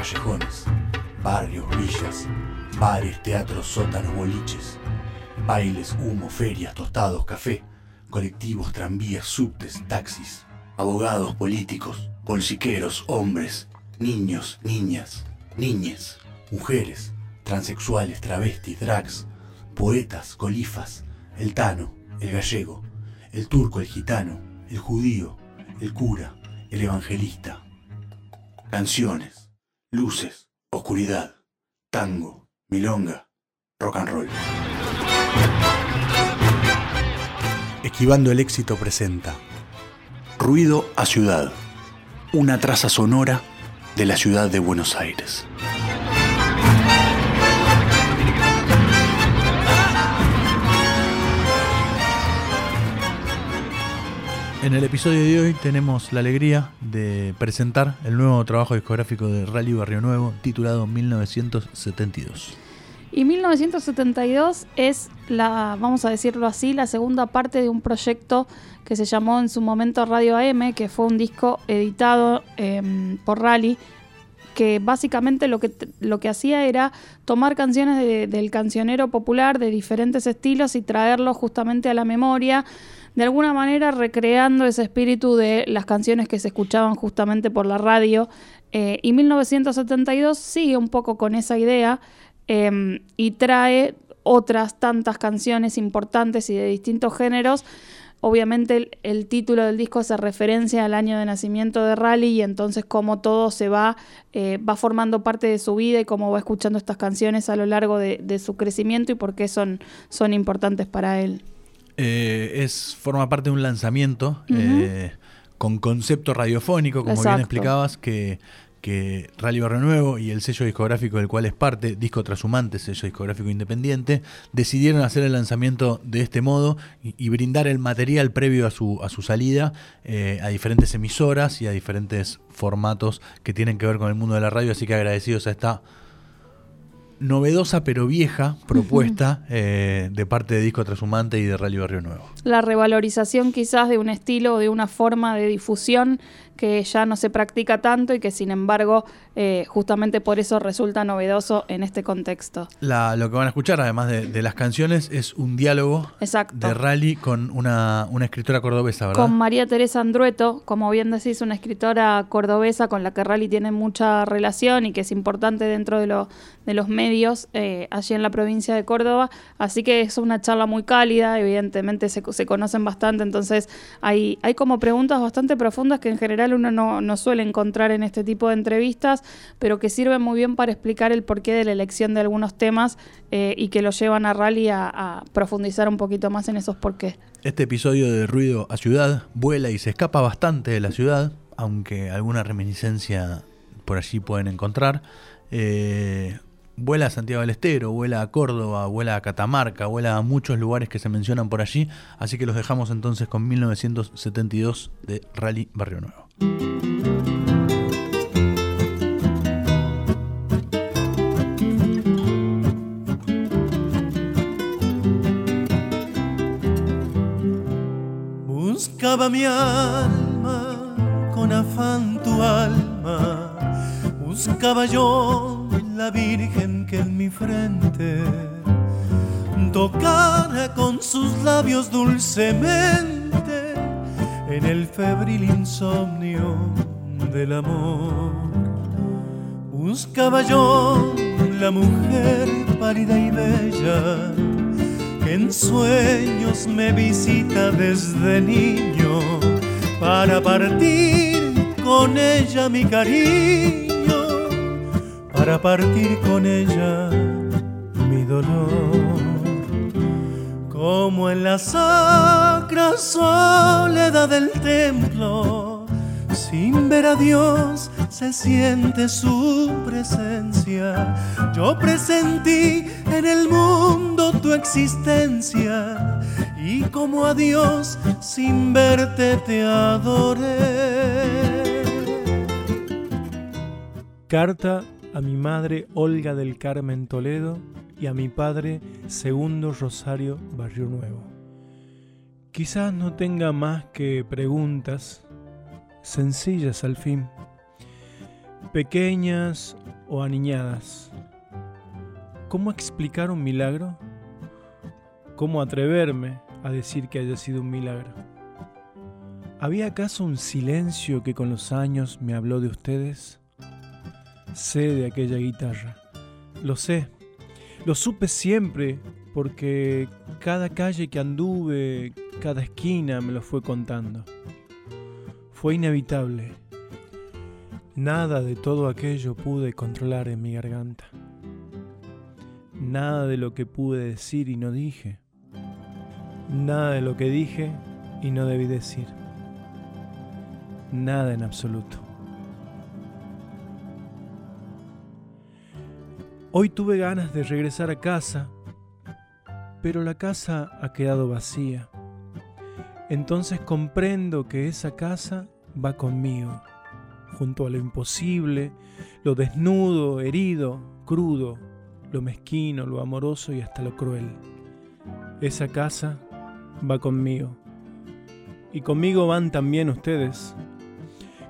callejones, barrios, villas, bares, teatros, sótanos, boliches, bailes, humo, ferias, tostados, café, colectivos, tranvías, subtes, taxis, abogados, políticos, bolsiqueros, hombres, niños, niñas, niñes, mujeres, transexuales, travestis, drags, poetas, colifas, el tano, el gallego, el turco, el gitano, el judío, el cura, el evangelista. Canciones, luces, oscuridad, tango, milonga, rock and roll. Esquivando el éxito presenta Ruido a Ciudad, una traza sonora de la ciudad de Buenos Aires. En el episodio de hoy tenemos la alegría de presentar el nuevo trabajo discográfico de Rally Barrio Nuevo titulado 1972. Y 1972 es la, vamos a decirlo así, la segunda parte de un proyecto que se llamó en su momento Radio AM, que fue un disco editado em, por Rally, que básicamente lo que, lo que hacía era tomar canciones del cancionero popular de diferentes estilos y traerlos justamente a la memoria de alguna manera recreando ese espíritu de las canciones que se escuchaban justamente por la radio. Eh, y 1972 sigue un poco con esa idea em, y trae otras tantas canciones importantes y de distintos géneros. Obviamente el, título del disco hace referencia al año de nacimiento de Rally y entonces cómo todo se va, eh, va formando parte de su vida y cómo va escuchando estas canciones a lo largo de, de su crecimiento y por qué son, son importantes para él. Eh, es, forma parte de un lanzamiento eh, con concepto radiofónico, como bien explicabas, que, que Rally Barrio Nuevo y el sello discográfico del cual es parte, Disco Trashumante, sello discográfico independiente, decidieron hacer el lanzamiento de este modo y, brindar el material previo a su, a su salida eh, a diferentes emisoras y a diferentes formatos que tienen que ver con el mundo de la radio, así que agradecidos a esta novedosa pero vieja propuesta eh, de parte de Disco Trashumante y de Rally Barrio Nuevo. La revalorización quizás de un estilo o de una forma de difusión que ya no se practica tanto y que sin embargo eh, justamente por eso resulta novedoso en este contexto. lo que van a escuchar, además de, las canciones, es un diálogo de rally con una, escritora cordobesa, ¿verdad? Con María Teresa Andrueto, como bien decís, una escritora cordobesa con la que rally tiene mucha relación y que es importante dentro de, de los medios eh, allí en la provincia de Córdoba. Así que es una charla muy cálida, evidentemente se, se conocen bastante, entonces hay, hay como preguntas bastante profundas que en general uno no, suele encontrar en este tipo de entrevistas, pero que sirven muy bien para explicar el porqué de la elección de algunos temas eh, y que lo llevan a Rally a, profundizar un poquito más en esos porqués. Este episodio de Ruido a Ciudad vuela y se escapa bastante de la ciudad, aunque alguna reminiscencia por allí pueden encontrar. Eh, vuela a Santiago del Estero, vuela a Córdoba, vuela a Catamarca, vuela a muchos lugares que se mencionan por allí, así que los dejamos entonces con 1972 de Rally Barrio Nuevo. Buscaba mi alma con afán tu alma, buscaba yo la Virgen que en mi frente tocara con sus labios dulcemente en el febril insomnio del amor. Buscaba yo la mujer pálida y bella que en sueños me visita desde niño para partir con ella mi cariño, para partir con ella mi dolor como en la sacra soledad del templo, sin ver a Dios se siente su presencia. Yo presentí en el mundo tu existencia y como a Dios sin verte te adoré. Carta a mi madre Olga del Carmen Toledo y a mi padre Segundo Rosario Barrio Nuevo. Quizás no tenga más que preguntas, sencillas al fin. pequeñas o aniñadas. ¿Cómo explicar un milagro? ¿Cómo atreverme a decir que haya sido un milagro? ¿Había acaso un silencio que con los años me habló de ustedes? Sé de aquella guitarra, lo sé, lo supe siempre porque cada calle que anduve, cada esquina me lo fue contando. Fue inevitable. Nada de todo aquello pude controlar en mi garganta. Nada de lo que pude decir y no dije. Nada de lo que dije y no debí decir. Nada en absoluto. Hoy tuve ganas de regresar a casa, pero la casa ha quedado vacía. Entonces comprendo que esa casa va conmigo, junto a lo imposible, lo desnudo, herido, crudo, lo mezquino, lo amoroso y hasta lo cruel. Esa casa va conmigo. Y conmigo van también ustedes,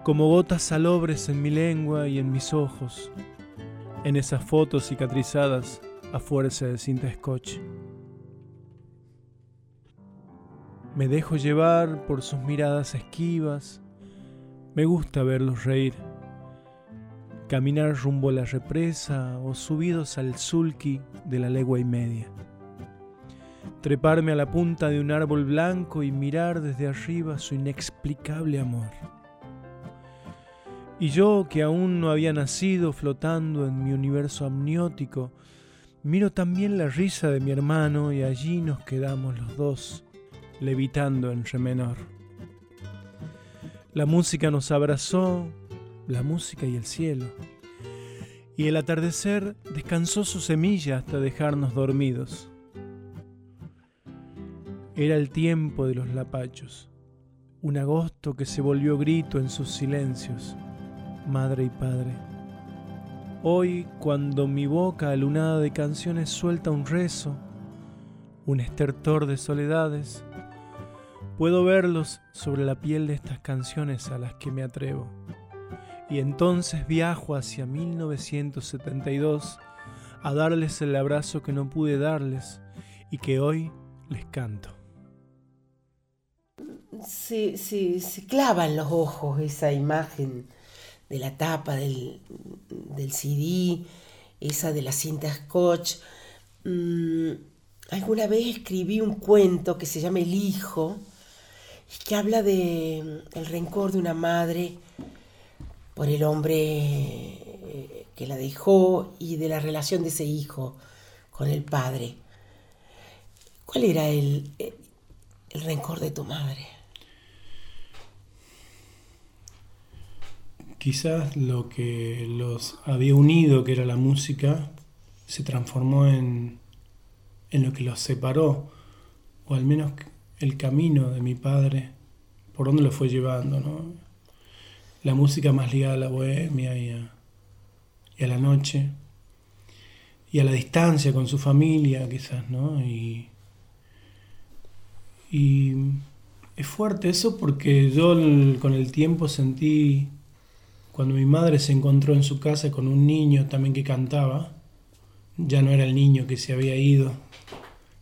como gotas salobres en mi lengua y en mis ojos, en esas fotos cicatrizadas a fuerza de cinta scotch. Me dejo llevar por sus miradas esquivas, me gusta verlos reír, caminar rumbo a la represa o subidos al sulky de la legua y media, treparme a la punta de un árbol blanco y mirar desde arriba su inexplicable amor. Y yo, que aún no había nacido flotando en mi universo amniótico, miro también la risa de mi hermano y allí nos quedamos los dos, levitando en re menor. La música nos abrazó, la música y el cielo. Y el atardecer descansó su semilla hasta dejarnos dormidos. Era el tiempo de los lapachos, un agosto que se volvió grito en sus silencios madre y padre. Hoy, cuando mi boca alunada de canciones suelta un rezo, un estertor de soledades, puedo verlos sobre la piel de estas canciones a las que me atrevo. Y entonces viajo hacia 1972 a darles el abrazo que no pude darles y que hoy les canto. Se, se, se clava en los ojos esa imagen de la tapa del, CD, esa de la cinta scotch. Mm, alguna vez escribí un cuento que se llama El Hijo, y que habla de el rencor de una madre por el hombre eh, que la dejó y de la relación de ese hijo con el padre. ¿Cuál era el, el rencor de tu madre? Quizás lo que los había unido, que era la música, se transformó en, en lo que los separó, o al menos el camino de mi padre, por donde lo fue llevando, ¿no? La música más ligada a la bohemia y a, y a la noche, y a la distancia con su familia, quizás, ¿no? Y, y es fuerte eso porque yo con el tiempo sentí cuando mi madre se encontró en su casa con un niño también que cantaba, ya no era el niño que se había ido,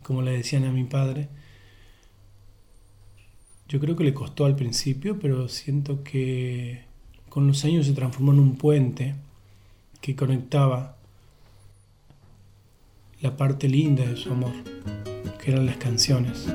como le decían a mi padre, yo creo que le costó al principio, pero siento que con los años se transformó en un puente que conectaba la parte linda de su amor, que eran las canciones.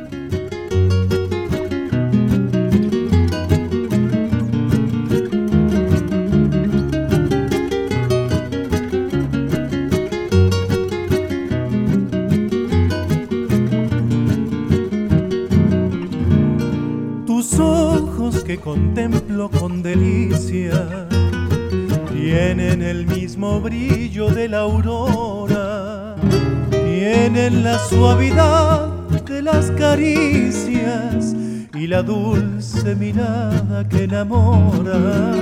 Contemplo con delicia. Tienen el mismo brillo de la aurora, tienen la suavidad de las caricias y la dulce mirada que enamora,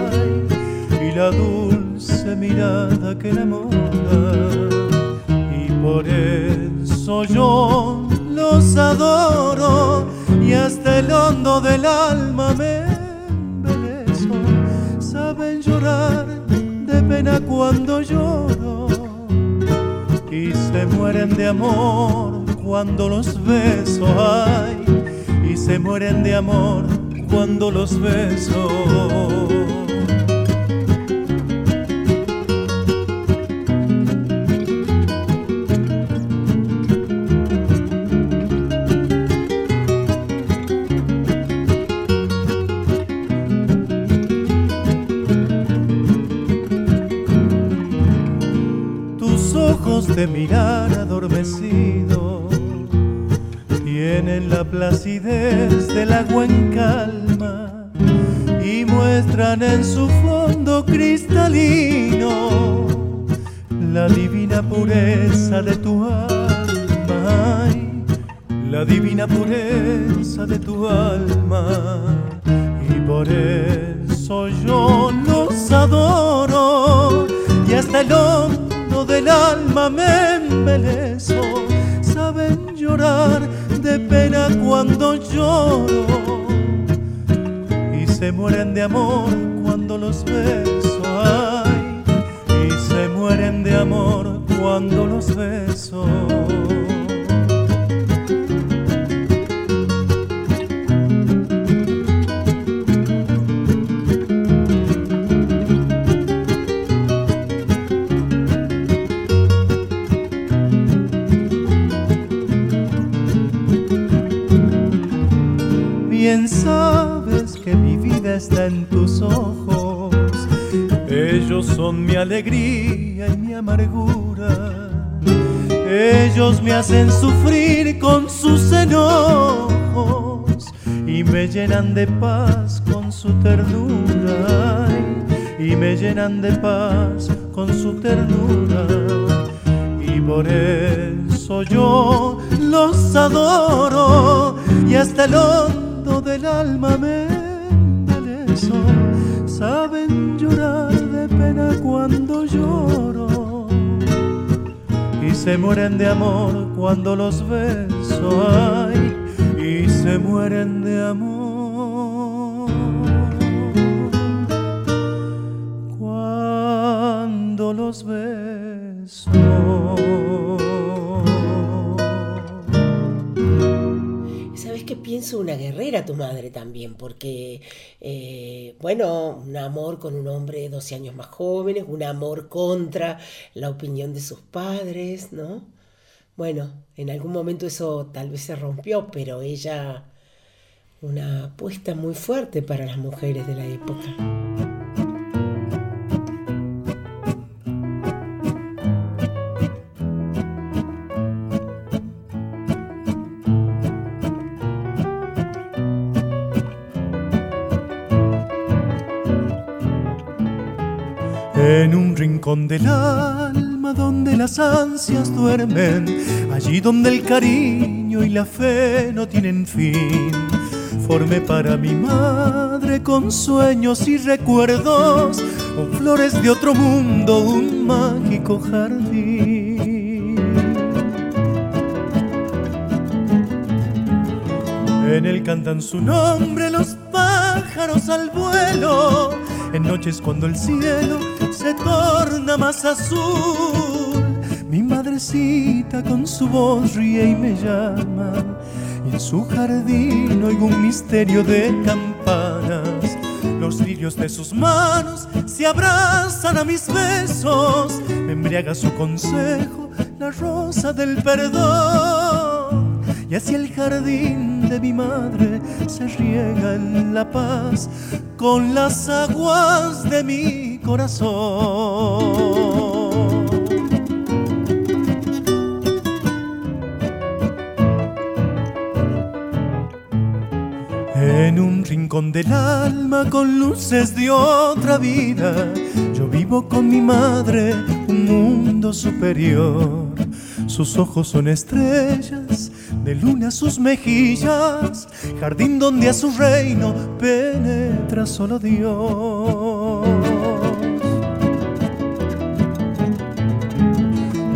y la dulce mirada que enamora, y por eso yo los adoro y hasta el hondo del alma me de pena cuando lloro y se mueren de amor cuando los beso, ay, y se mueren de amor cuando los beso. De mirar adormecido. Tienen la placidez del agua en calma y muestran en su fondo cristalino la divina pureza de tu alma, la divina pureza de tu alma. Y por eso yo los adoro y hasta el hondo del alma me embelezo saben llorar de pena cuando lloro. Y se mueren de amor cuando los beso ay y se mueren de amor cuando los beso mi alegría y mi amargura. Ellos me hacen sufrir con sus enojos y me llenan de paz con su ternura. Y me llenan de paz con su ternura. Y por eso yo los adoro y hasta el hondo del alma me embelezo. Saben llorar pena cuando lloro y se mueren de amor cuando los beso. Y se mueren de amor Guerrera tu madre también, porque, eh, bueno, un amor con un hombre 12 años más joven, un amor contra la opinión de sus padres, ¿no? Bueno, en algún momento eso tal vez se rompió, pero ella, una apuesta muy fuerte para las mujeres de la época. Rincón del alma donde las ansias duermen, allí donde el cariño y la fe no tienen fin. Formé para mi madre con sueños y recuerdos, con flores de otro mundo, un mágico jardín. En él cantan su nombre los pájaros al vuelo, en noches cuando el cielo se torna más azul. Mi madrecita con su voz ríe y me llama, y en su jardín oigo un misterio de campanas. Los lirios de sus manos se abrazan a mis besos, me embriaga su consejo, la rosa del perdón. Y hacia el jardín de mi madre se riega en la paz con las aguas de mi corazón. En un rincón del alma con luces de otra vida, yo vivo con mi madre un mundo superior. Sus ojos son estrellas, de luna sus mejillas, jardín donde a su reino penetra solo Dios.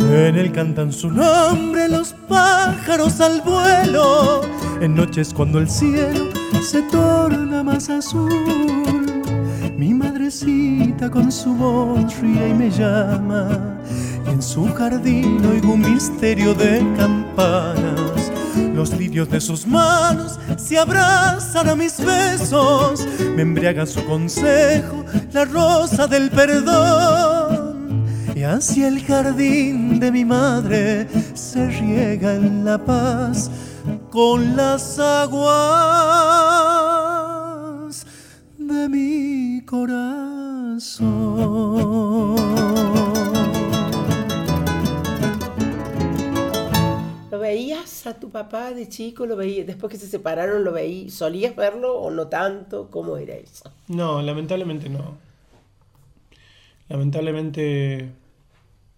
En él cantan su nombre los pájaros al vuelo, en noches cuando el cielo se torna más azul. Mi madre lluviecita con su voz ríe y me llama. Y en su jardín oigo un misterio de campanas. Los lirios de sus manos se abrazan a mis besos. Me embriaga su consejo, la rosa del perdón. Y hacia el jardín de mi madre se riega en la paz con las aguas de mi corazón. ¿Lo veías a tu papá de chico? ¿Lo veías? Después que se separaron, ¿lo veías? ¿Solías verlo o no tanto? ¿Cómo era eso? No, lamentablemente no. Lamentablemente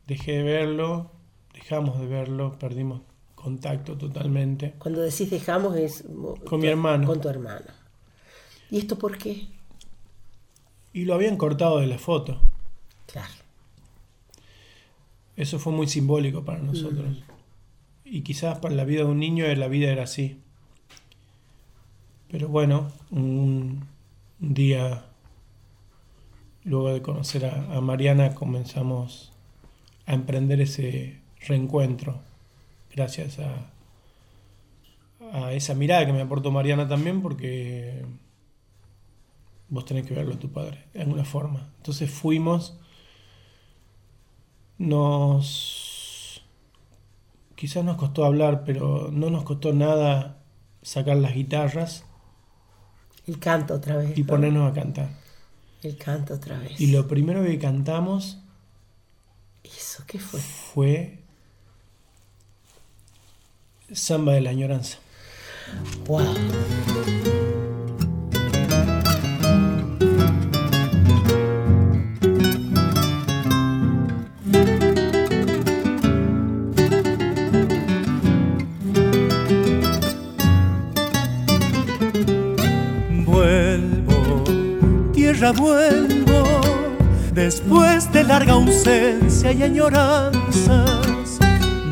dejé de verlo, dejamos de verlo, perdimos contacto totalmente. Cuando decís dejamos es... Con mi hermano. Con tu hermano. ¿Y esto por qué? Y lo habían cortado de la foto. Claro. Eso fue muy simbólico para nosotros. Mm. Y quizás para la vida de un niño la vida era así. Pero bueno, un, un día, luego de conocer a, a Mariana, comenzamos a emprender ese reencuentro gracias a, a esa mirada que me aportó Mariana también, porque vos tenés que verlo a tu padre, de alguna forma. Entonces fuimos, nos... Quizás nos costó hablar, pero no nos costó nada sacar las guitarras. El canto otra vez. Y ¿no? ponernos a cantar. El canto otra vez. Y lo primero que cantamos... ¿Eso qué fue? Fue Samba de la añoranza. Wow. Vuelvo, tierra vuelvo, después de larga ausencia y añoranzas,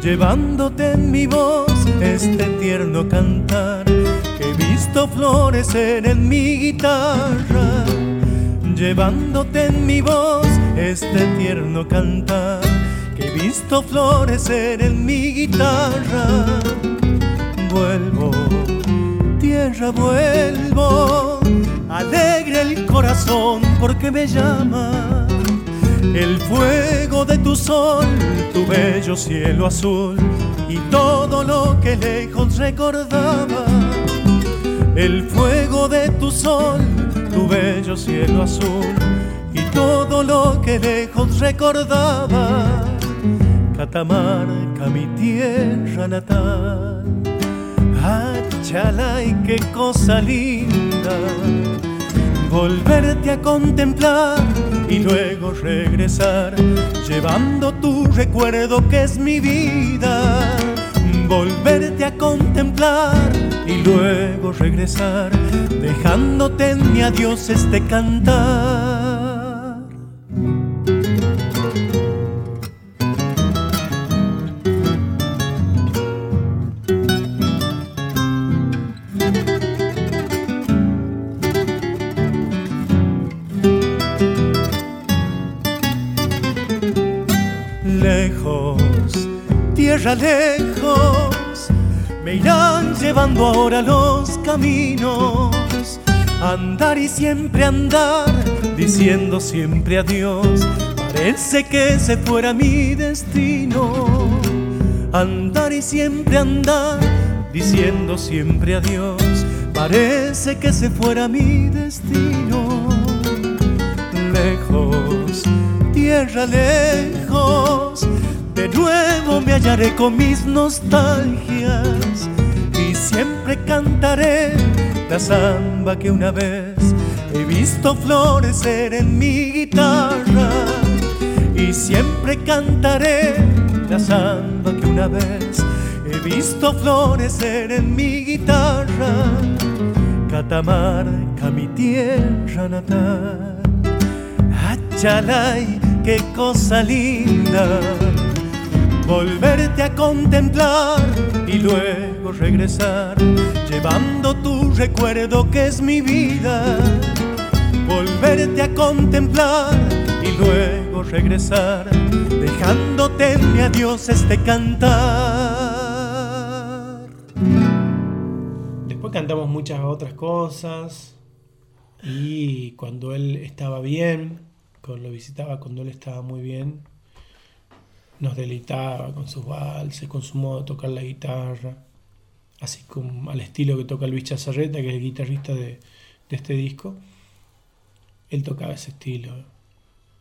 llevándote en mi voz este tierno cantar que he visto florecer en mi guitarra, llevándote en mi voz este tierno cantar que he visto florecer en mi guitarra. Vuelvo, tierra vuelvo, alegre el corazón porque me llama el fuego de tu sol, tu bello cielo azul y todo lo que lejos recordaba. El fuego de tu sol, tu bello cielo azul y todo lo que lejos recordaba. Catamarca, mi tierra natal. Achalay, qué cosa linda volverte a contemplar y luego regresar, llevando tu recuerdo que es mi vida. Volverte a contemplar y luego regresar, dejándote en mi adiós este cantar. Ahora los caminos. Andar y siempre andar, diciendo siempre adiós, parece que se fuera mi destino. Andar y siempre andar, diciendo siempre adiós, parece que se fuera mi destino. Lejos, tierra lejos, de nuevo me hallaré con mis nostalgias siempre cantaré la samba que una vez he visto florecer en mi guitarra. Y siempre cantaré la samba que una vez he visto florecer en mi guitarra. Catamarca mi tierra natal. Chalay, qué cosa linda volverte a contemplar y luego regresar, llevando tu recuerdo que es mi vida. volverte a contemplar y luego regresar, dejándote mi adiós este cantar. Después cantamos muchas otras cosas y cuando él estaba bien, cuando lo visitaba, cuando él estaba muy bien, nos deleitaba con sus valses, con su modo de tocar la guitarra, así como al estilo que toca Luis Chazarreta, que es el guitarrista de, de este disco. Él tocaba ese estilo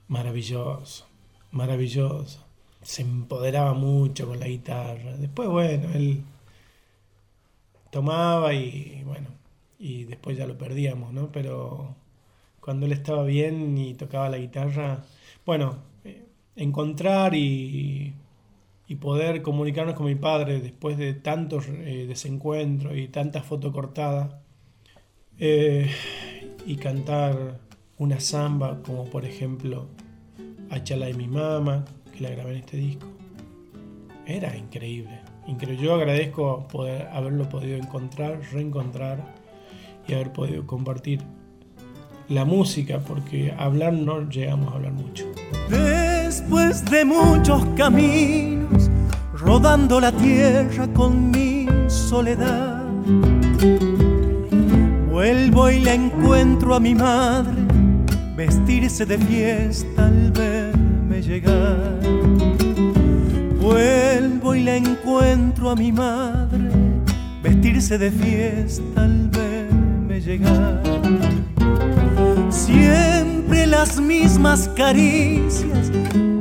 maravilloso, maravilloso. Se empoderaba mucho con la guitarra. Después, bueno, él tomaba y bueno, y después ya lo perdíamos, ¿no? Pero cuando él estaba bien y tocaba la guitarra, bueno, encontrar y, y poder comunicarnos con mi padre después de tantos eh, desencuentros y tantas fotos cortadas eh, y cantar una samba como por ejemplo Achala y mi mamá, que la grabé en este disco. Era increíble, increíble. Yo agradezco poder haberlo podido encontrar, reencontrar y haber podido compartir la música, porque hablar no llegamos a hablar mucho. Después de muchos caminos, rodando la tierra con mi soledad, vuelvo y la encuentro a mi madre vestirse de fiesta al verme llegar. Vuelvo y la encuentro a mi madre vestirse de fiesta al verme llegar. Siempre las mismas caricias,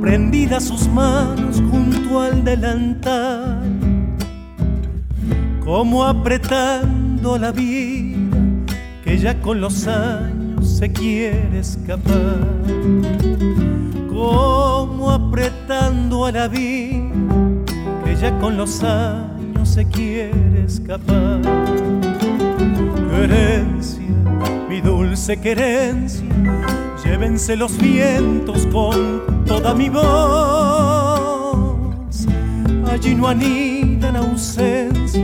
prendidas sus manos junto al delantal, como apretando la vida que ya con los años se quiere escapar, como apretando a la vida que ya con los años se quiere escapar. Querencia, mi dulce querencia, llévense los vientos con toda mi voz. Allí no anidan ausencias,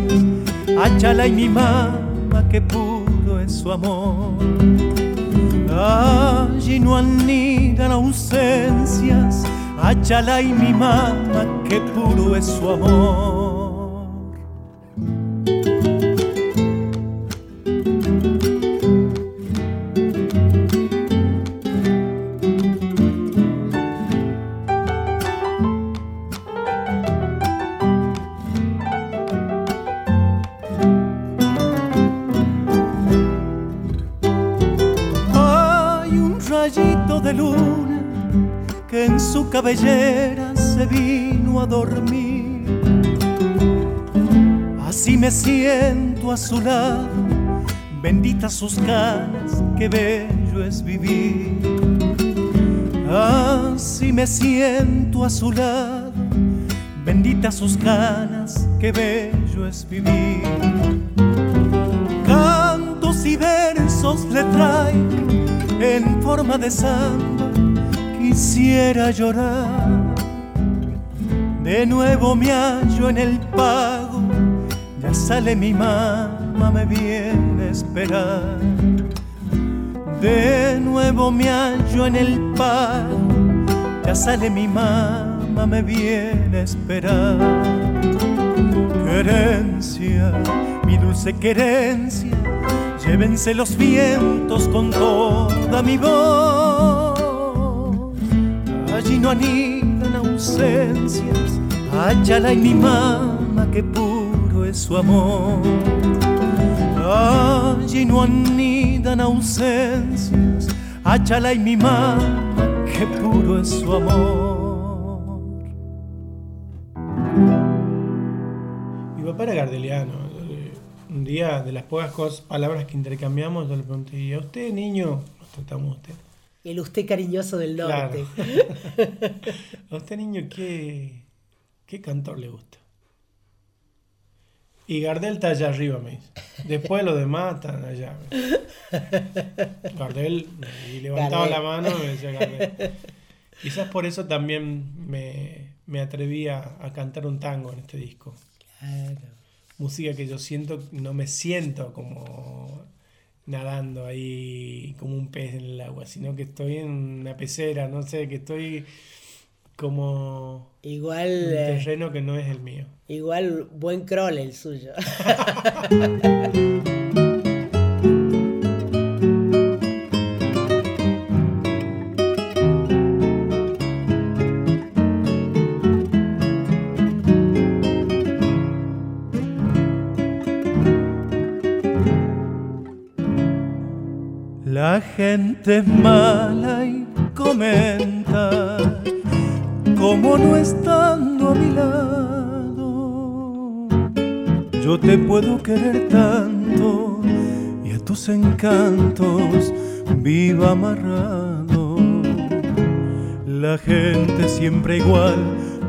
Achala y mi mamá que puro es su amor. Allí no anidan ausencias, Achala y mi mamá que puro es su amor. Que en su cabellera se vino a dormir. Así me siento a su lado, benditas sus canas, qué bello es vivir. Así me siento a su lado, benditas sus canas, qué bello es vivir. Cantos y versos le traigo en forma de samba, quisiera llorar. De nuevo me hallo en el pago, ya sale mi mamá, me viene a esperar. De nuevo me hallo en el pago, ya sale mi mamá, me viene a esperar. Querencia, mi dulce querencia, llévense los vientos con mi voz. Allí no anidan ausencias, Achala y mi mamá, que puro es su amor. Allí no anidan ausencias, Achala y mi mamá, que puro es su amor. Mi papá era gardeliano. Día, de las pocas cosas, palabras que intercambiamos, yo le pregunté, ¿y a usted, niño? Nos tratamos usted. El usted cariñoso del norte. ¿A usted, niño, qué, qué cantor le gusta? Y Gardel está allá arriba, me dice. Después los demás están allá. Gardel, y levantaba Gardel. la mano y me decía Gardel. Quizás por eso también me, me atreví a, a cantar un tango en este disco. Claro. Música que yo siento, no me siento como nadando ahí como un pez en el agua, sino que estoy en una pecera, no sé, que estoy como igual un eh, terreno que no es el mío. igual buen crawl el suyo. gente mala y comenta como no estando a mi lado. Yo te puedo querer tanto y a tus encantos viva amarrado. La gente siempre igual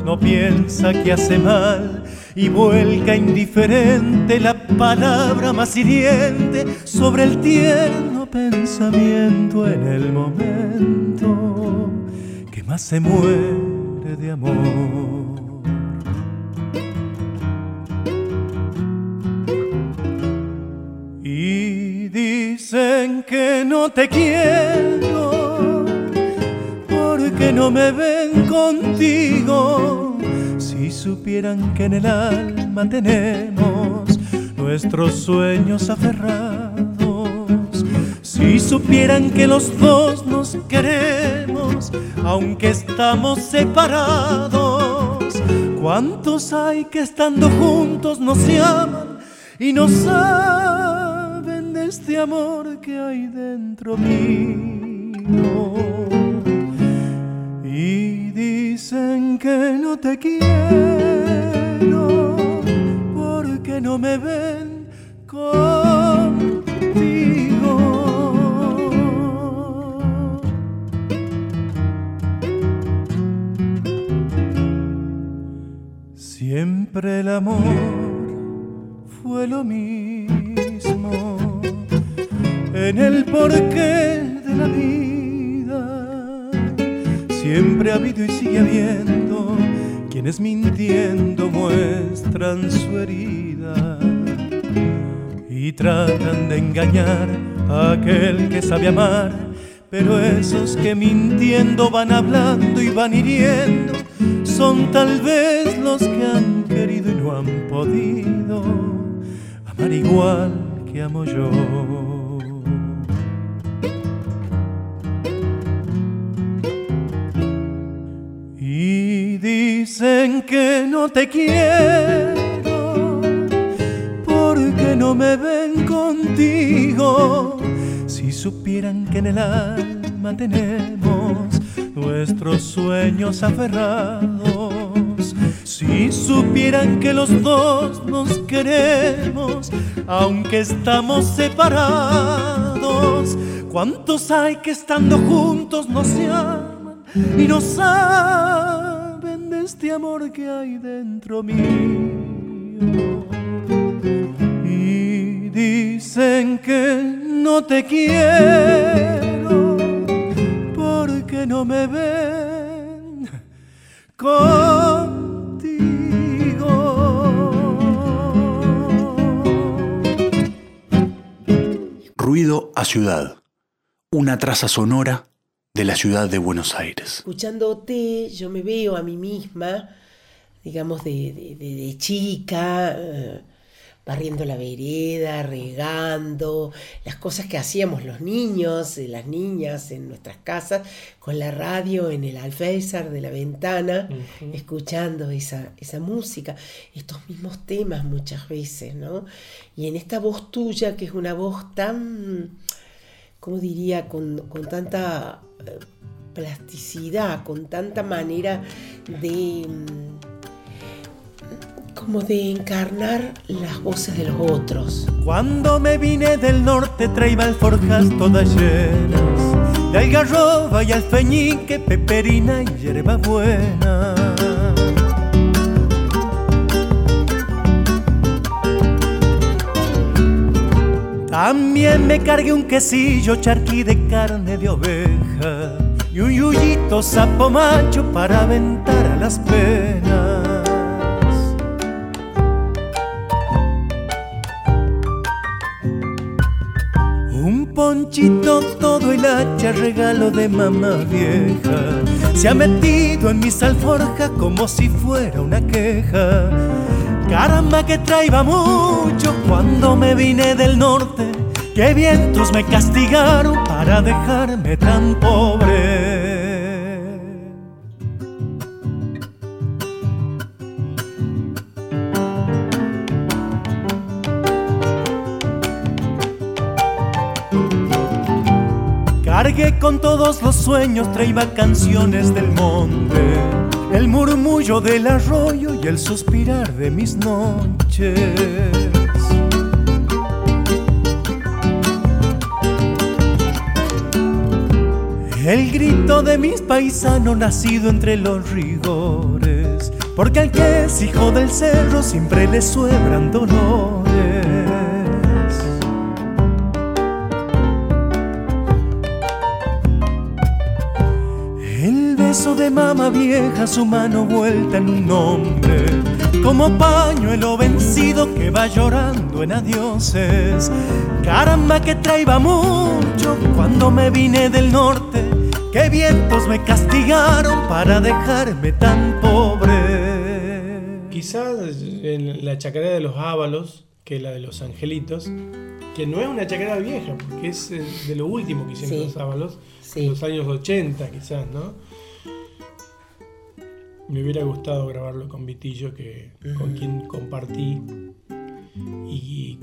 no piensa que hace mal y vuelca indiferente la palabra más hiriente sobre el tierno pensamiento en el momento que más se muere de amor. Y dicen que no te quiero porque no me ven contigo. Si supieran que en el alma tenemos nuestros sueños aferrados, si supieran que los dos nos queremos, aunque estamos separados, ¿cuántos hay que estando juntos no se aman y no saben de este amor que hay dentro mío? Y dicen que no te quiero porque no me ven a aquel que sabe amar. Pero esos que mintiendo van hablando y van hiriendo son tal vez los que han querido y no han podido amar igual que amo yo. Y dicen que no te quiero porque no me contigo. Si supieran que en el alma tenemos nuestros sueños aferrados. Si supieran que los dos nos queremos, aunque estamos separados. ¿Cuántos hay que estando juntos no se aman y no saben de este amor que hay dentro mío? Dicen que no te quiero porque no me ven contigo. Ruido a ciudad. Una traza sonora de la ciudad de Buenos Aires. Escuchándote, yo me veo a mí misma, digamos, de, de- de- de chica, eh, barriendo la vereda, regando, las cosas que hacíamos los niños, las niñas en nuestras casas, con la radio en el alféizar de la ventana, escuchando esa, esa música, estos mismos temas muchas veces, ¿no? Y en esta voz tuya, que es una voz tan, ¿cómo diría?, con, con tanta eh, plasticidad, con tanta manera de... como de encarnar las voces de los otros. Cuando me vine del norte traía alforjas todas llenas de algarroba y alfeñique, peperina y hierba buena. También me cargué un quesillo charqui de carne de oveja y un yuyito sapo macho para aventar a las penas. Un pinchito, todo el hacha, regalo de mamá vieja. Se ha metido en mis alforjas como si fuera una queja. Caramba que traía mucho cuando me vine del norte. Que vientos me castigaron para dejarme tan pobre. Cargué con todos los sueños, traía canciones del monte, el murmullo del arroyo y el suspirar de mis noches. El grito de mis paisanos nacido entre los rigores, porque al que es hijo del cerro siempre le suebran dolores. De mama vieja, su mano vuelta en un hombre, como pañuelo vencido que va llorando en adioses. Caramba que traía mucho cuando me vine del norte, que vientos me castigaron para dejarme tan pobre. Quizás en la chacarera de los ábalos, que es la de los angelitos, que no es una chacarera vieja, porque es eh, de lo último que hicieron los ábalos, en los años 80 quizás, ¿no? Me hubiera gustado grabarlo con Vitillo, que, con quien compartí y,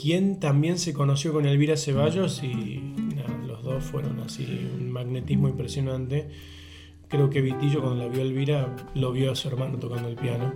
quien también se conoció con Elvira Ceballos y los dos fueron así, un magnetismo impresionante. Creo que Vitillo cuando la vio Elvira lo vio a su hermano tocando el piano.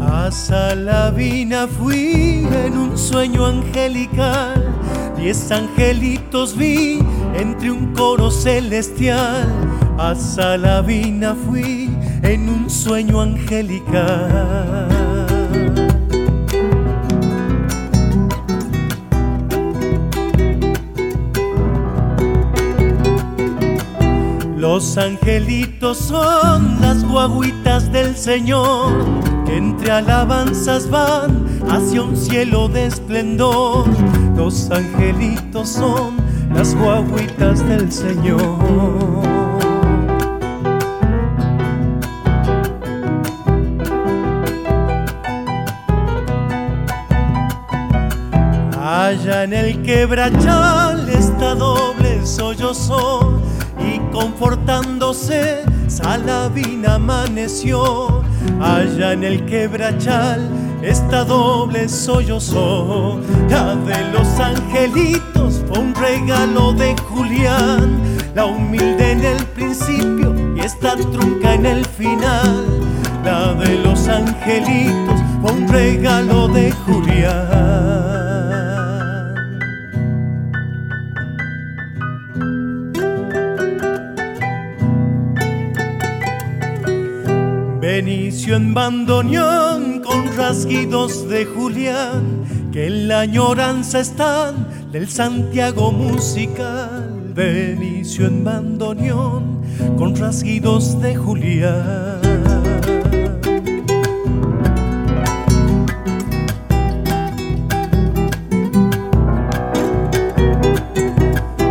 A Salavina fui en un sueño angelical Diez angelitos vi entre un coro celestial. A Salavina fui en un sueño angelical. Los angelitos son las guaguitas del Señor que entre alabanzas van hacia un cielo de esplendor. Los angelitos son las guaguitas del Señor. Allá en el quebrachal está doble sollozo y confortándose Salavina amaneció. Allá en el quebrachal esta doble sollozo, la de los angelitos fue un regalo de Julián, la humilde en el principio y esta trunca en el final. La de los angelitos fue un regalo de Julián. Benicio en bandoneón con rasguidos de Julián, que en la añoranza están del Santiago musical. Benicio en bandoneón con rasguidos de Julián.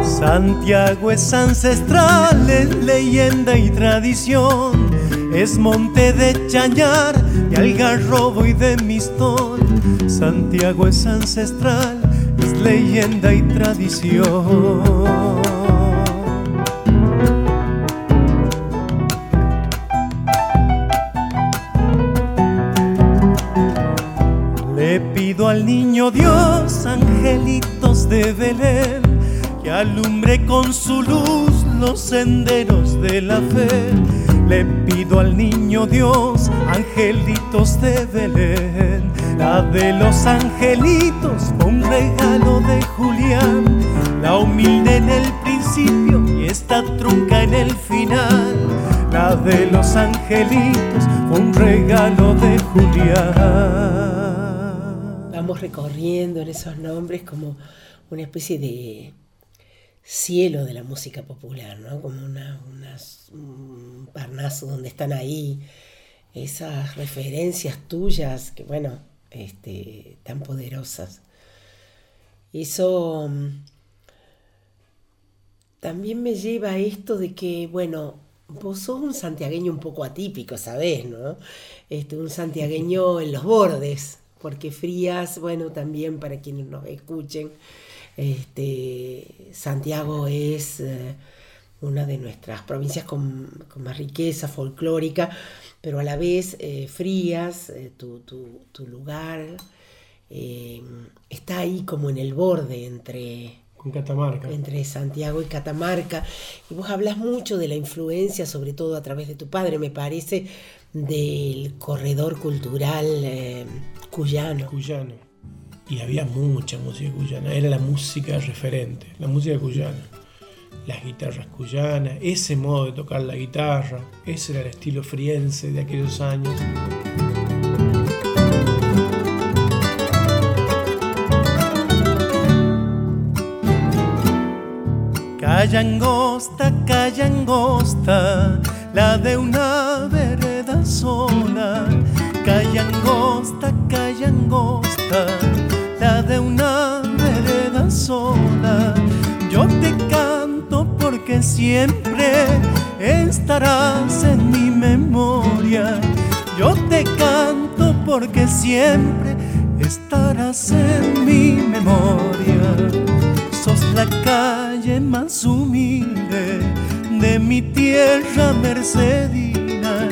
Santiago es ancestral, es leyenda y tradición es monte de Chañar, de Algarrobo y de Mistol. Santiago es ancestral, es leyenda y tradición. Le pido al niño Dios, angelitos de Belén, que alumbre con su luz los senderos de la fe le pido al niño Dios, angelitos de Belén, la de los angelitos, un regalo de Julián, la humilde en el principio y esta trunca en el final. La de los angelitos un regalo de Julián. Vamos recorriendo en esos nombres como una especie de cielo de la música popular, ¿no? Como una, un parnaso donde están ahí esas referencias tuyas, que bueno, este, tan poderosas. Eso mm, también me lleva a esto de que, bueno, vos sos un santiagueño un poco atípico, ¿sabés? ¿no? Este, un santiagueño en los bordes, porque Frías, bueno, también para quienes nos escuchen, este, Santiago es eh, una de nuestras provincias con, más riqueza folclórica, pero a la vez eh, Frías, eh, tu, tu, lugar, está ahí como en el borde entre Catamarca. Entre Santiago y Catamarca. Y vos hablas mucho de la influencia, sobre todo a través de tu padre, me parece, del corredor cultural cuyano. Cuyano. Y había mucha música cuyana, era la música referente, la música cuyana. Las guitarras cuyanas, ese modo de tocar la guitarra, ese era el estilo friense de aquellos años. Calla angosta, calla angosta, la de una vereda sola. Calla angosta, de una vereda sola. Yo te canto porque siempre estarás en mi memoria. Yo te canto porque siempre estarás en mi memoria sos la calle más humilde de mi tierra mercedina,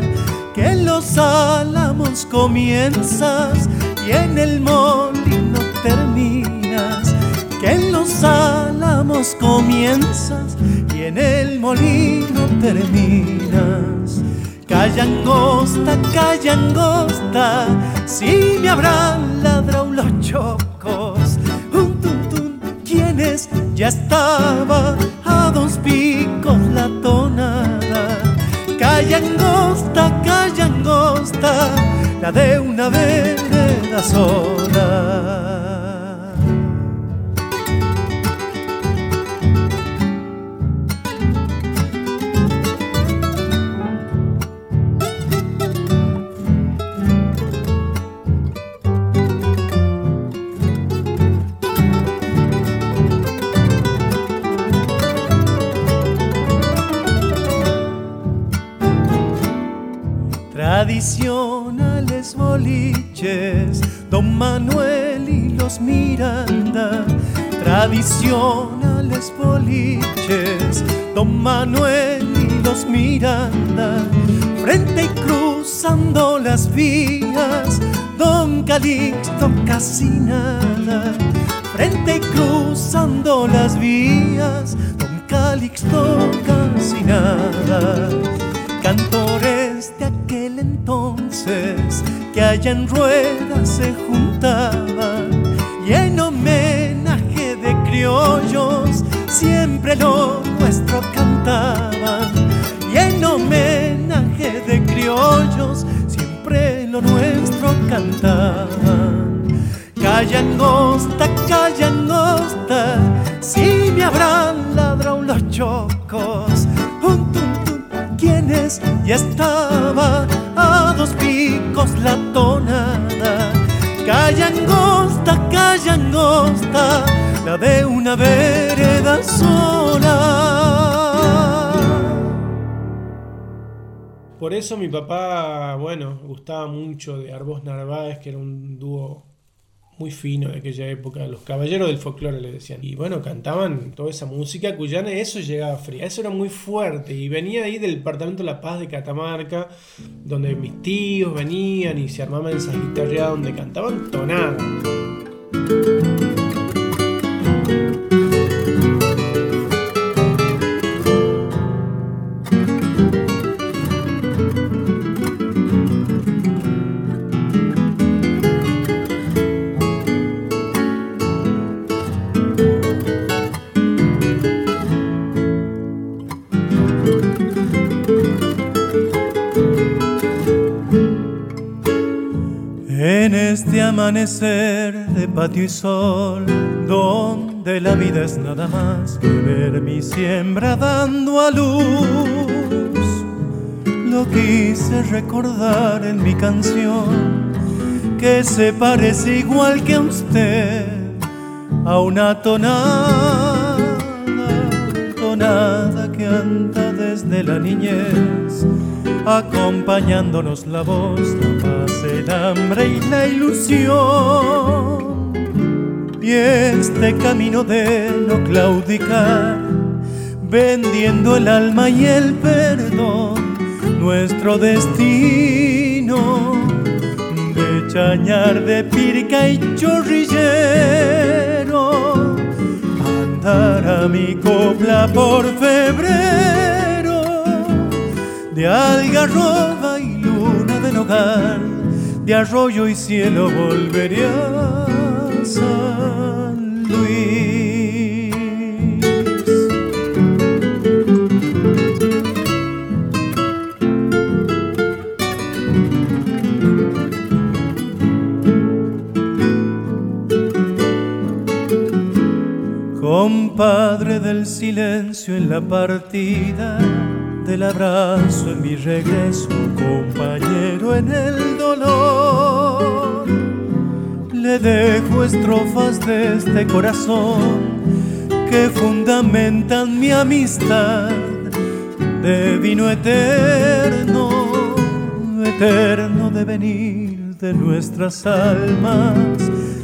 que en los álamos comienzas y en el molino terminas, que en los álamos comienzas y en el molino terminas. Calla angosta, calla angosta, si me habrán ladrado los chocos ya estaba a dos picos la tonada. Calla angosta, calla angosta, la de una vereda sola. Tradicionales boliches, Don Manuel y los Miranda, tradicionales boliches, Don Manuel y los Miranda, frente y cruzando las vías, Don Calixto casi nada, frente y cruzando las vías, Don Calixto casi nada, cantores de aquel entonces que allá en ruedas se juntaban. Y en homenaje de criollos siempre lo nuestro cantaban. Y en homenaje de criollos siempre lo nuestro cantaban. Calla angosta, calla angosta si me habrán ladrado los chocos ya estaba a dos picos la tonada. Calla angosta, calla angosta, la de una vereda sola. Por eso mi papá, bueno, gustaba mucho de Arbós Narváez, que era un dúo muy fino de aquella época, los caballeros del folclore le decían. Y bueno, cantaban toda esa música cuyana, eso llegaba fría, eso era muy fuerte. Y venía ahí del departamento La Paz de Catamarca, donde mis tíos venían y se armaban esas guitarras donde cantaban tonada. Amanecer de patio y sol, donde la vida es nada más que ver mi siembra dando a luz. Lo quise recordar en mi canción, que se parece igual que a usted a una tonada, tonada que anda desde la niñez, acompañándonos la voz, la paz, el hambre y la ilusión. Y este camino de no claudicar, vendiendo el alma y el perdón, nuestro destino de chañar de pirca y chorrillero, andar a mi copla por febrero, de algarroba y luna de nogal, de arroyo y cielo volvería a San Luis. Compadre del silencio en la partida, del abrazo en mi regreso, compañero en el dolor. Le dejo estrofas de este corazón que fundamentan mi amistad de vino eterno, eterno de venir de nuestras almas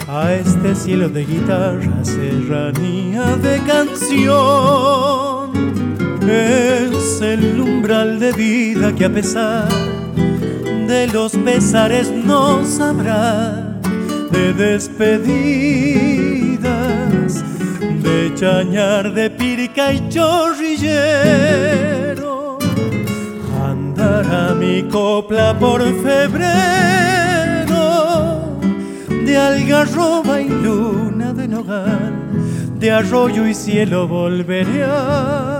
a este cielo de guitarra, serranía de canción. Es el umbral de vida que a pesar de los pesares no sabrá de despedidas, de chañar de pirca y chorrillero. Andar a mi copla por febrero de algarroba y luna de nogal, de arroyo y cielo volveré a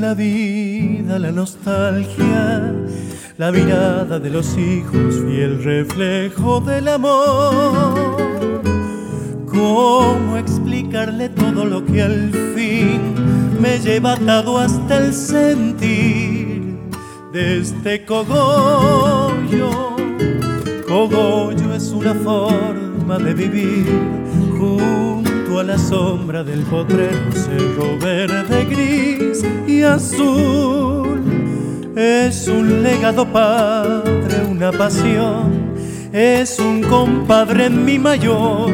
la vida, la nostalgia, la mirada de los hijos y el reflejo del amor? ¿Cómo explicarle todo lo que al fin me lleva atado hasta el sentir de este cogollo? Cogollo es una forma de vivir junto a la sombra del potrero cerro verde, gris azul. Es un legado padre, una pasión, es un compadre mi mayor,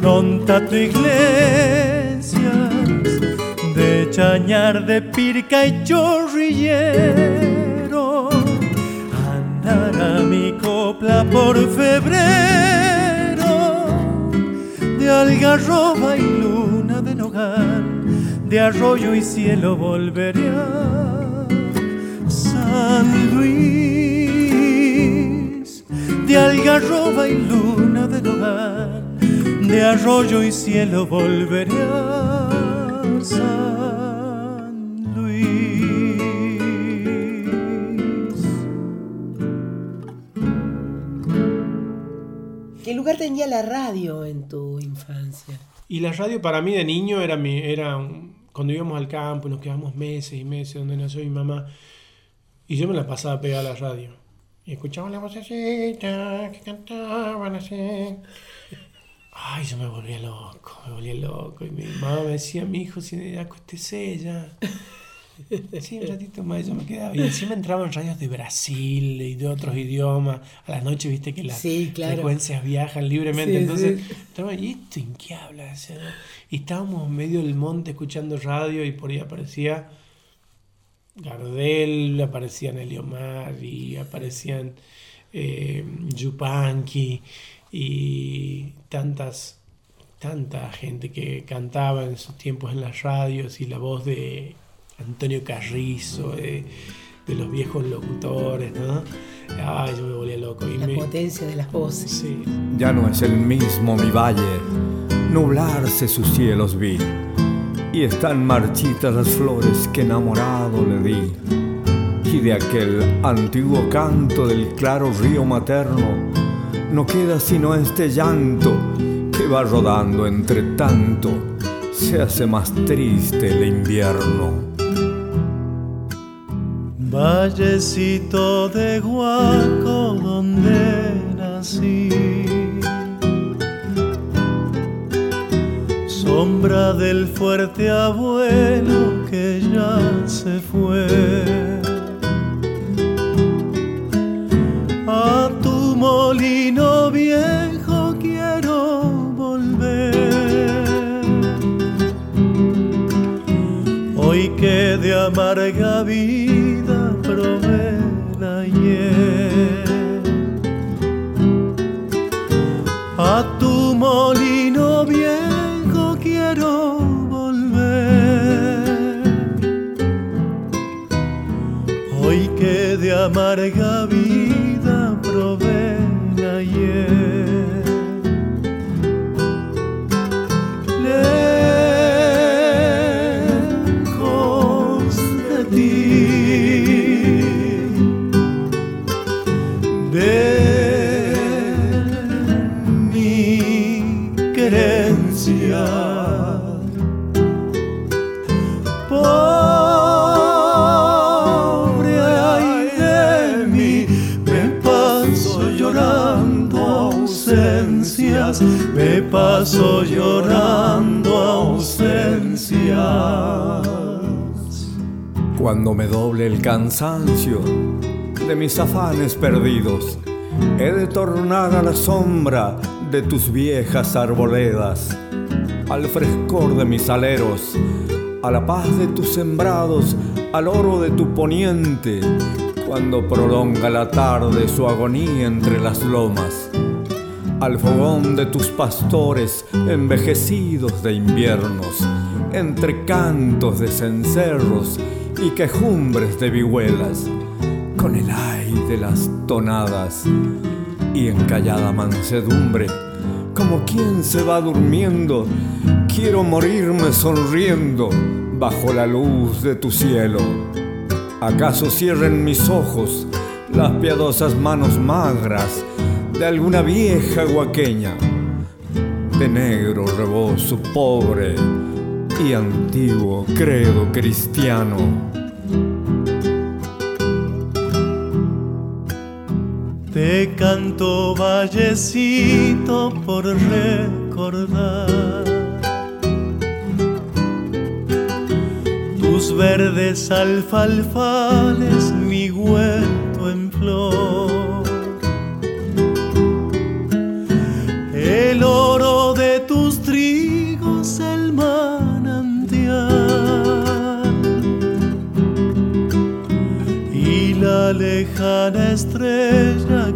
don Tato Iglesias, de chañar de pirca y chorrillero, andar a mi copla por febrero de algarroba y luna de nogal, de arroyo y cielo volveré a San Luis. De algarroba y luna de nogal, de arroyo y cielo volveré a San Luis. ¿Qué lugar tenía la radio en tu infancia? Y la radio para mí de niño era, mi, era un- cuando íbamos al campo nos quedábamos meses y meses donde nació mi mamá. Y yo me la pasaba pegada a la radio. Y escuchaba la vocecita que cantaban así. Ay, yo me volvía loco, me volvía loco. Y mi mamá me decía, mi hijo, si acuéstese ya. Sí, un ratito más yo me quedaba. Y encima entraban radios de Brasil y de otros idiomas. A la noche, viste que las Sí, claro. frecuencias viajan libremente. Sí, entonces, sí. estaba, ¿y esto en qué habla? O sea, ¿no? Y estábamos en medio del monte escuchando radio y por ahí aparecía Gardel, aparecían Eliomar y aparecían eh, Yupanqui y tantas, tanta gente que cantaba en sus tiempos en las radios y la voz de Antonio Carrizo, de, de los viejos locutores, ¿no? Ay, yo me volvía loco. Y La me- potencia de las voces. Sí. Ya no es el mismo mi valle, nublarse sus cielos vi, y están marchitas las flores que enamorado le di. Y de aquel antiguo canto del claro río materno, no queda sino este llanto que va rodando entre tanto, se hace más triste el invierno. Vallecito de Guaco donde nací. Sombra del fuerte abuelo que ya se fue. A tu molino viejo quiero volver. Hoy que de amarga vida probé el ayer. A tu molino viejo quiero volver. Hoy que de amarga vida probé el ayer. Cuando me doble el cansancio de mis afanes perdidos, he de tornar a la sombra de tus viejas arboledas, al frescor de mis aleros, a la paz de tus sembrados, al oro de tu poniente, cuando prolonga la tarde su agonía entre las lomas, al fogón de tus pastores envejecidos de inviernos, entre cantos de cencerros y quejumbres de vihuelas, con el aire de las tonadas y en callada mansedumbre, como quien se va durmiendo, quiero morirme sonriendo bajo la luz de tu cielo. ¿Acaso cierren mis ojos las piadosas manos magras de alguna vieja guaqueña? De negro rebozo pobre y antiguo credo cristiano. Te canto vallecito por recordar tus verdes alfalfales, mi huerto en flor. Lejana estrella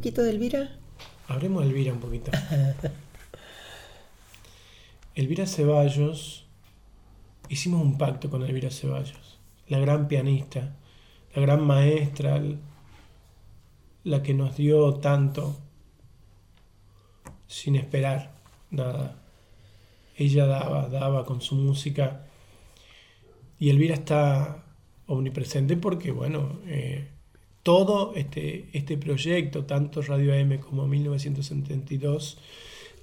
poquito de Elvira? Hablemos de Elvira un poquito. Elvira Ceballos, hicimos un pacto con Elvira Ceballos, la gran pianista, la gran maestra, la que nos dio tanto sin esperar nada. ella daba, daba con su música. Y Elvira está omnipresente porque, bueno, eh, todo este, este proyecto, tanto Radio AM como 1972,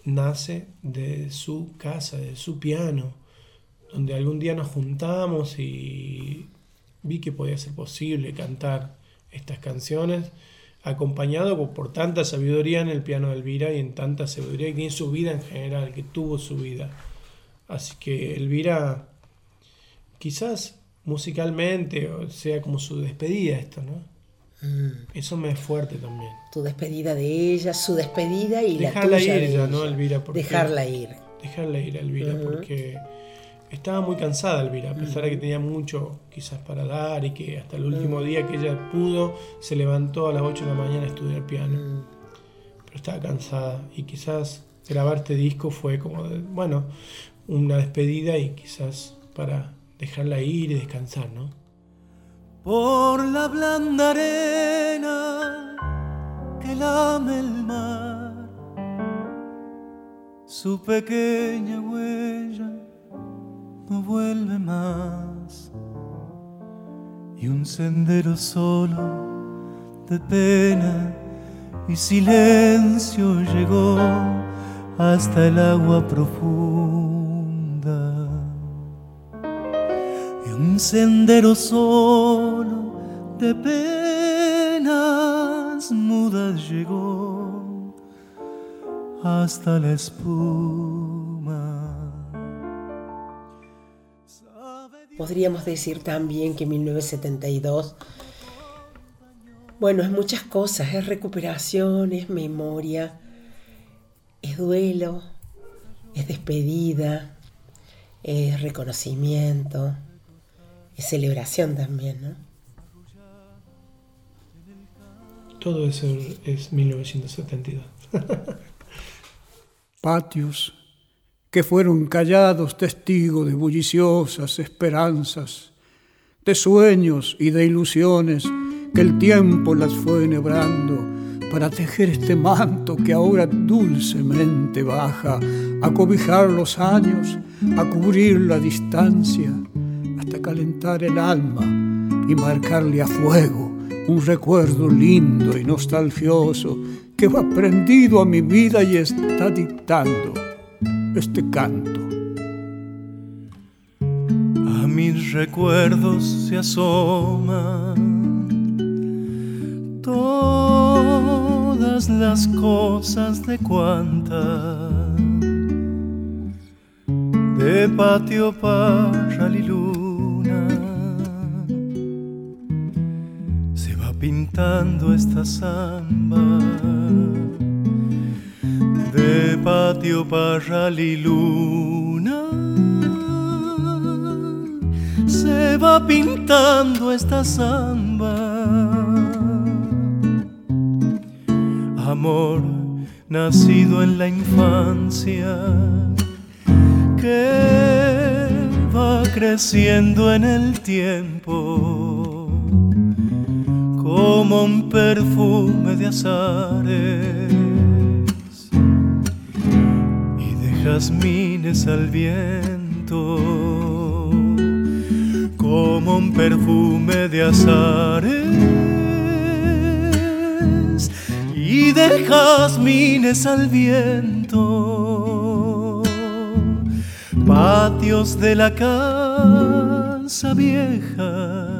nace de su casa, de su piano, donde algún día nos juntamos y vi que podía ser posible cantar estas canciones acompañado por, tanta sabiduría en el piano de Elvira y en tanta sabiduría que tiene su vida en general, que tuvo su vida. Así que Elvira, quizás musicalmente, sea como su despedida esto, ¿no? Mm. Eso me es fuerte también. Tu despedida de ella, su despedida y la tuya ir de ella, ¿no, Elvira? Dejarla ir. Dejarla ir, Elvira, porque estaba muy cansada Elvira, a pesar de que tenía mucho quizás para dar y que hasta el último día que ella pudo se levantó a las 8 de la mañana a estudiar piano. Pero estaba cansada y quizás grabar este disco fue como, bueno, una despedida y quizás para dejarla ir y descansar, ¿no? Por la blanda arena que lame el mar, su pequeña huella no vuelve más. Y un sendero solo de pena y silencio llegó hasta el agua profunda un sendero solo de penas mudas llegó hasta la espuma. Podríamos decir también que 1972, bueno, es muchas cosas, es recuperación, es memoria, es duelo, es despedida, es reconocimiento, es celebración también, ¿no? Todo eso es 1972. Patios que fueron callados testigos de bulliciosas esperanzas, de sueños y de ilusiones que el tiempo las fue enhebrando para tejer este manto que ahora dulcemente baja a cobijar los años, a cubrir la distancia, hasta calentar el alma y marcarle a fuego un recuerdo lindo y nostalgioso que va prendido a mi vida y está dictando este canto. A mis recuerdos se asoman todas las cosas de cuanta de patio para luna va pintando esta samba de patio para y luna se va pintando esta samba. Amor nacido en la infancia que va creciendo en el tiempo como un perfume de azares. Jazmines al viento, como un perfume de azares. Y de jazmines al viento, patios de la casa vieja,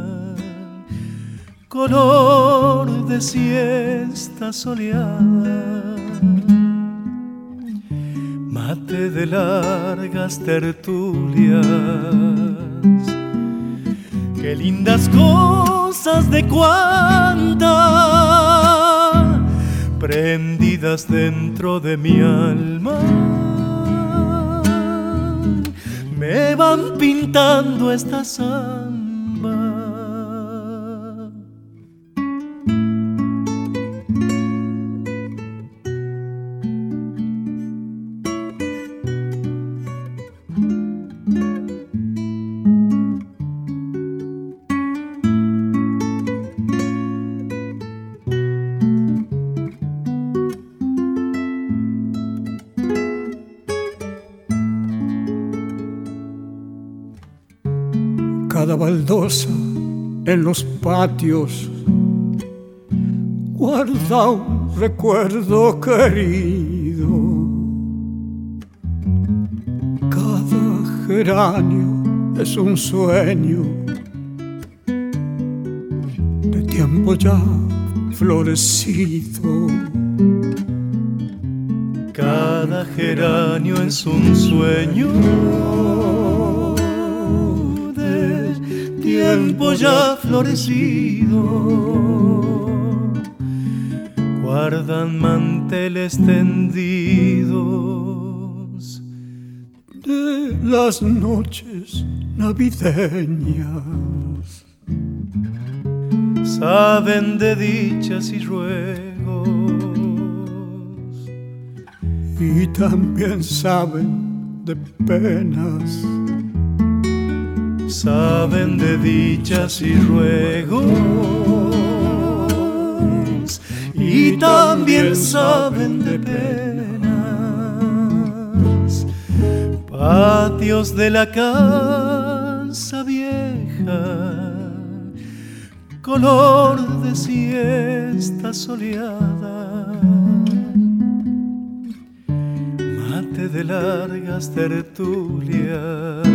color de siesta soleada de largas tertulias. Qué lindas cosas de cuanta prendidas dentro de mi alma me van pintando esta samba. Baldosa en los patios guarda un recuerdo querido. Cada geranio es un sueño de tiempo ya florecido. Cada geranio es un sueño tiempo ya florecido. Guardan manteles tendidos de las noches navideñas. Saben de dichas y ruegos y también saben de penas. Saben de dichas y ruegos y también saben de penas. Patios de la casa vieja, color de siesta soleada de largas tertulias.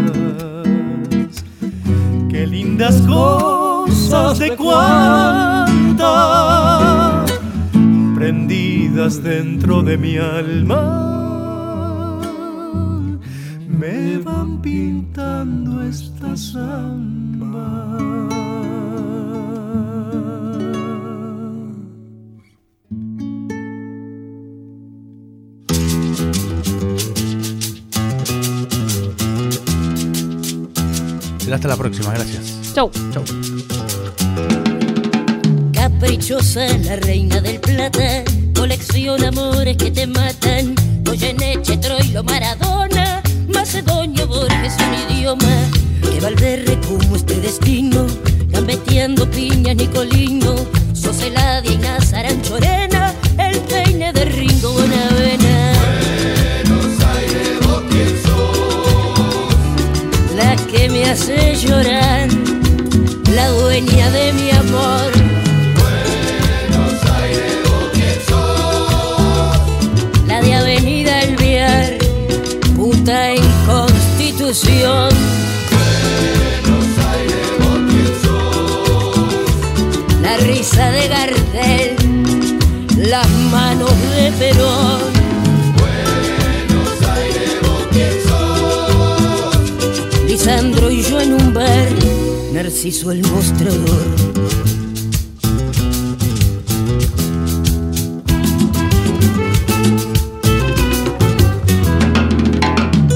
Lindas cosas de cuanta prendidas dentro de mi alma me van pintando esta samba. hasta la próxima, gracias. Chau. Chau. Caprichosa, la reina del plata, colecciona amores que te matan. Goyeneche, Troilo, Maradona, Macedonio, Borges, un idioma. Que Valverde como este destino, gambeteando piñas, Nicolino, Soseladia y Nazaranchorena, hace llorar, la dueña de mi amor. Buenos Aires, vos quién sos. La de Avenida Elviar, puta en Constitución. Buenos Aires, vos quién sos. La risa de Gardel, las manos de Perón. Lisandro y yo en un bar, Narciso el mostrador.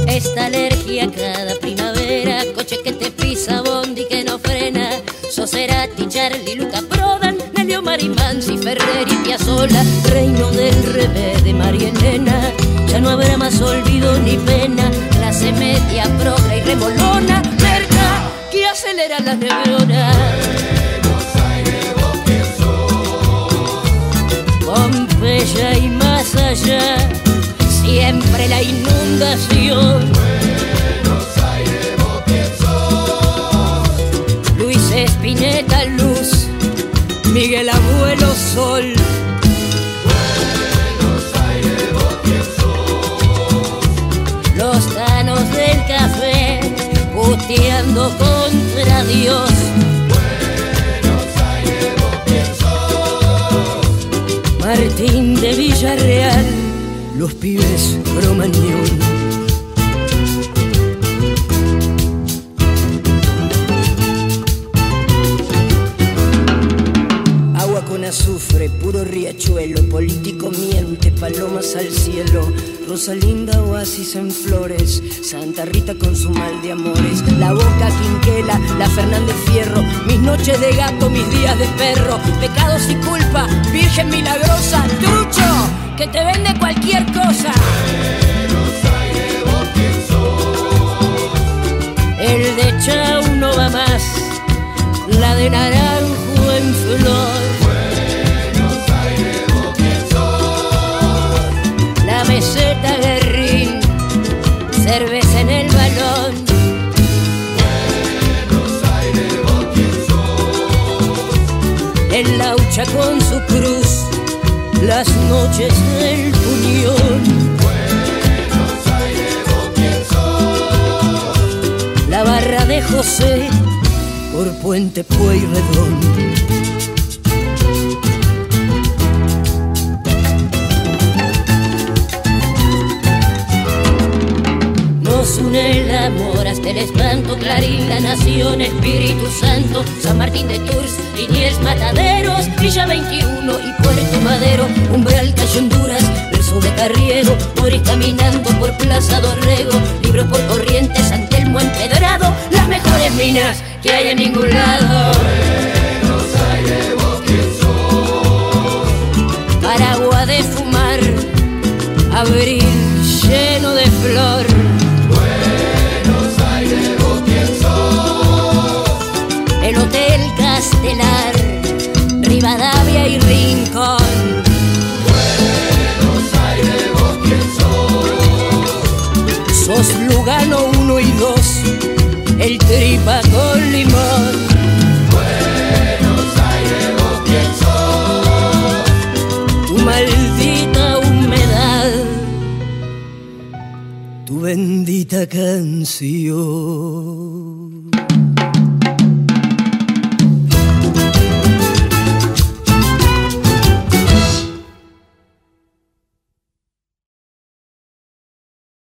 Esta alergia cada primavera, coche que te pisa, bondi que no frena, Soserati, Charlie, Luca Prodan, Nelio Marimansi, Ferrer y Piazzola, reino del revés de María Elena, ya no habrá más olvido ni pena, clase media, progra y remolona, merca que acelera las neuronas. Pompeya y más allá, siempre la inundación. Luis Espineta puteando contra Dios. Martín de Villarreal, los pibes cromañón. Agua con azufre, puro riachuelo, político miente, palomas al cielo, Rosalinda oasis en flores, Santa Rita con su mal de amores, la boca quinquela, la Fernández Fierro, mis noches de gato, mis días de perro, pecados y culpa, Virgen milagrosa, trucho, que te vende cualquier cosa. El de Chau no va más, Puente Pueyrredón. Nos